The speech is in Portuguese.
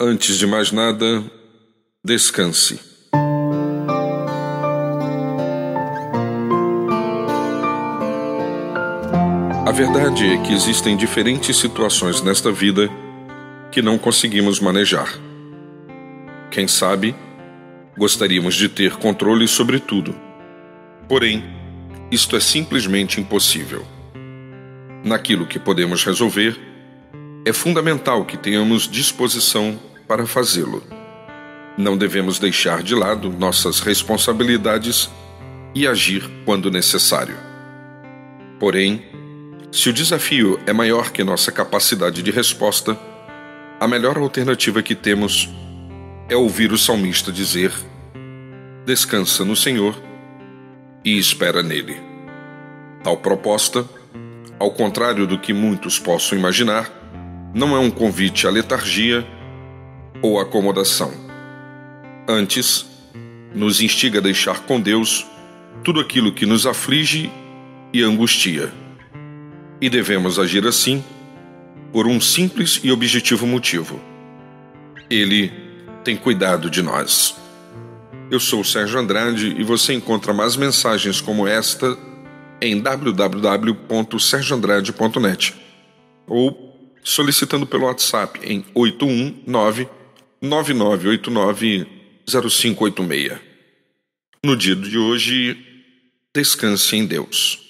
Antes de mais nada, descanse. A verdade é que existem diferentes situações nesta vida que não conseguimos manejar. Quem sabe, gostaríamos de ter controle sobre tudo. Porém, isto é simplesmente impossível. Naquilo que podemos resolver, é fundamental que tenhamos disposição para fazê-lo. Não devemos deixar de lado nossas responsabilidades e agir quando necessário. Porém, se o desafio é maior que nossa capacidade de resposta, a melhor alternativa que temos é ouvir o salmista dizer: Descansa no Senhor e espera nele. Tal proposta, ao contrário do que muitos possam imaginar, não é um convite à letargia ou acomodação. Antes, nos instiga a deixar com Deus tudo aquilo que nos aflige e angustia. E devemos agir assim por um simples e objetivo motivo. Ele tem cuidado de nós. Eu sou o Sérgio Andrade e você encontra mais mensagens como esta em www.sergioandrade.net ou solicitando pelo WhatsApp em 819 9989 0586. No dia de hoje, descanse em Deus.